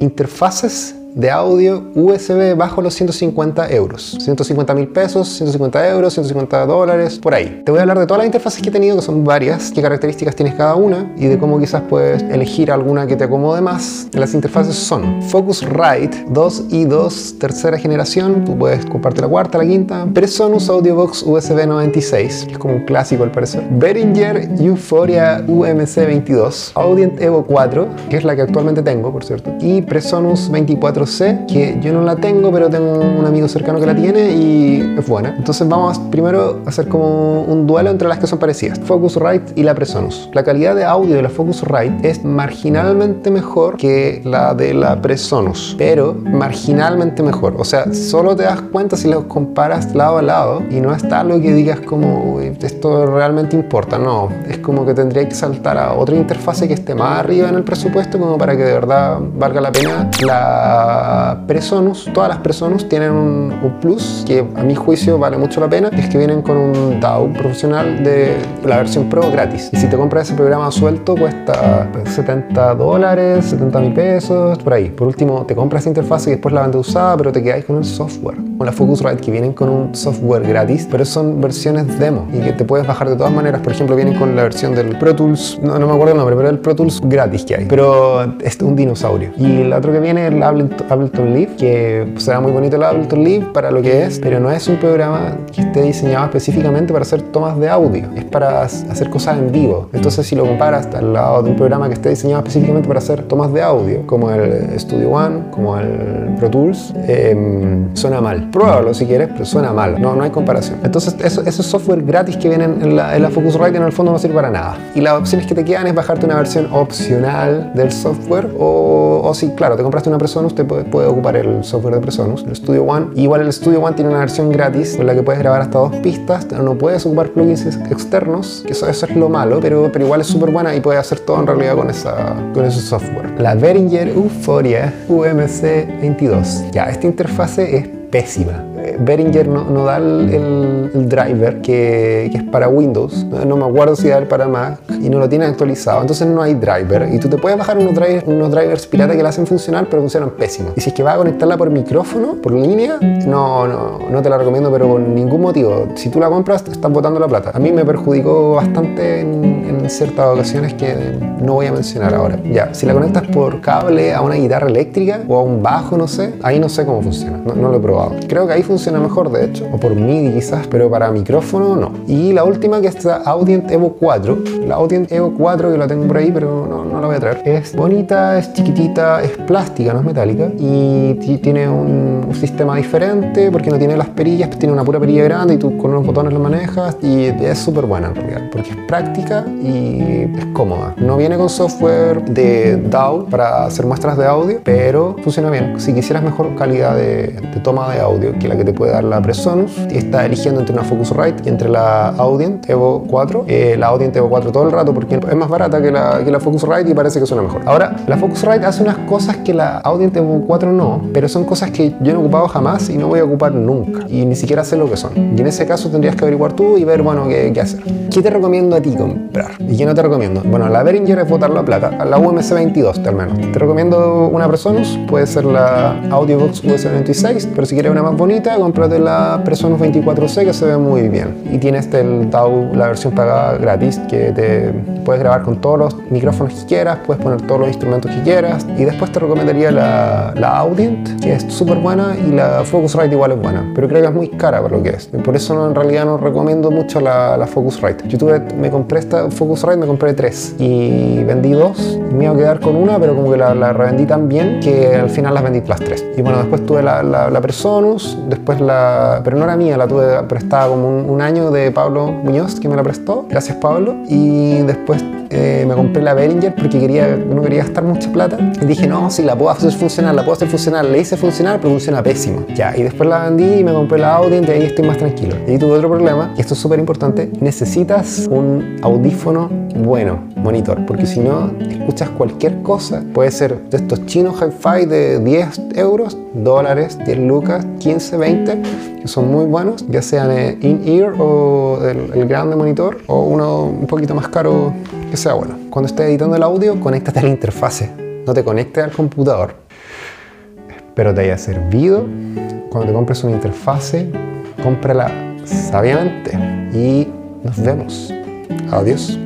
interfaces de audio USB bajo los 150 euros. 150 mil pesos, 150 euros, 150 dólares, por ahí. Te voy a hablar de todas las interfaces que he tenido, que son varias, qué características tienes cada una y de cómo quizás puedes elegir alguna que te acomode más. Las interfaces son Focusrite 2 y 2 tercera generación, tú puedes comprarte la cuarta, la quinta. Presonus Audiobox USB 96, que es como un clásico al parecer. Behringer Euphoria UMC 22. Audient Evo 4, que es la que actualmente tengo, por cierto. Y Presonus 24 sé que yo no la tengo, pero tengo un amigo cercano que la tiene y es buena. Entonces vamos primero a hacer como un duelo entre las que son parecidas, Focusrite y la Presonus. La calidad de audio de la Focusrite es marginalmente mejor que la de la Presonus, pero marginalmente mejor. O sea, solo te das cuenta si los comparas lado a lado y no está lo que digas como esto realmente importa. No, es como que tendría que saltar a otra interfase que esté más arriba en el presupuesto como para que de verdad valga la pena la Presonus, todas las Presonus tienen un, plus que a mi juicio vale mucho la pena, es que vienen con un DAW profesional de la versión Pro gratis. Y si te compras ese programa suelto cuesta 70 dólares, 70 mil pesos, por ahí. Por último, te compras esa interfaz y después la vendes usada, pero te quedáis con el software. O la Focusrite que vienen con un software gratis, pero son versiones demo y que te puedes bajar de todas maneras. Por ejemplo, vienen con la versión del Pro Tools, no, me acuerdo el nombre, pero el Pro Tools gratis que hay. Pero es un dinosaurio. Y el otro que viene, el Ableton Ableton Live, que será muy bonito el Ableton Live para lo que es, pero no es un programa que esté diseñado específicamente para hacer tomas de audio, es para hacer cosas en vivo. Entonces, si lo comparas al lado de un programa que esté diseñado específicamente para hacer tomas de audio, como el Studio One, como el Pro Tools, em, suena mal. Pruébalo si quieres, pero suena mal, no, no hay comparación. Entonces, eso, esos software gratis que vienen en la, en la Focusrite en el fondo no sirve para nada. Y las opciones que te quedan es bajarte una versión opcional del software o, o si, claro, te compraste una persona, usted puede, ocupar el software de Presonus, el Studio One. Igual el Studio One tiene una versión gratis con la que puedes grabar hasta dos pistas, no puedes ocupar plugins externos, que eso, eso es lo malo, pero, pero igual es súper buena y puedes hacer todo en realidad con, esa, con ese software. La Behringer Euphoria UMC 22. Ya, esta interfase es pésima. Behringer no, da el, driver que, es para Windows, no, me acuerdo si da el para Mac y no lo tiene actualizado, entonces no hay driver y tú te puedes bajar unos, drivers, unos drivers pirata que la hacen funcionar pero funcionan pésimo. Y si es que vas a conectarla por micrófono, por línea, no, no, no te la recomiendo pero por ningún motivo. Si tú la compras te están botando la plata. A mí me perjudicó bastante en, ciertas ocasiones que no voy a mencionar ahora. Ya, si la conectas por cable a una guitarra eléctrica o a un bajo, no sé, ahí no sé cómo funciona, no, no lo he probado. Creo que ahí funciona funciona mejor de hecho, o por MIDI quizás, pero para micrófono no. Y la última que es la Audient Evo 4, la Audient Evo 4 que la tengo por ahí, pero no, no la voy a traer. Es bonita, es chiquitita, es plástica, no es metálica y tiene un sistema diferente porque no tiene las perillas, tiene una pura perilla grande y tú con unos botones lo manejas y es súper buena en realidad, porque es práctica y es cómoda. No viene con software de DAW para hacer muestras de audio, pero funciona bien. Si quisieras mejor calidad de, de toma de audio que la que te puede dar la Presonus. Está eligiendo entre una Focusrite y entre la Audient Evo 4. Eh, la Audient Evo 4 todo el rato porque es más barata que la, que la Focusrite y parece que suena mejor. Ahora, la Focusrite hace unas cosas que la Audient Evo 4 no, pero son cosas que yo no he ocupado jamás y no voy a ocupar nunca. Y ni siquiera sé lo que son. Y en ese caso tendrías que averiguar tú y ver, bueno, qué, hacer. ¿Qué te recomiendo a ti comprar? ¿Y qué no te recomiendo? Bueno, la Behringer es botar la plata. La UMC 22 al menos. Te recomiendo una Presonus, puede ser la Audiobox US 26, pero si quieres una más bonita, cómprate la Presonus 24C que se ve muy bien. Y tiene este el DAW, la versión pagada gratis, que te puedes grabar con todos los micrófonos que quieras, puedes poner todos los instrumentos que quieras. Y después te recomendaría la, la Audient, que es súper buena, y la Focusrite igual es buena, pero creo que es muy cara para lo que es. Por eso no, en realidad no recomiendo mucho la, la Focusrite. Yo tuve, me compré esta Focusrite, me compré tres y vendí dos. Me iba a quedar con una, pero como que la, la revendí tan bien que al final las vendí las tres. Y bueno, después tuve la, la, la Presonus, después la pero no era mía, la tuve prestada como un, año de Pablo Muñoz, que me la prestó. Gracias, Pablo. Y después eh, me compré la Behringer porque quería, no quería gastar mucha plata. Y dije, no, si la puedo hacer funcionar, la puedo hacer funcionar. Le hice funcionar, pero funciona pésimo. Ya, y después la vendí y me compré la Audient y ahí estoy más tranquilo. Y tuve otro problema, y esto es súper importante, necesitas un audífono bueno, monitor, porque si no, escuchas cualquier cosa. Puede ser de estos chinos hi-fi de 10 euros, dólares, 10 lucas, 15, 20, que son muy buenos, ya sean in-ear o el, el grande monitor, o uno un poquito más caro que sea bueno. Cuando estés editando el audio, conéctate a la interfase, no te conectes al computador. Espero te haya servido. Cuando te compres una interfase, cómprala sabiamente y nos vemos. Adiós.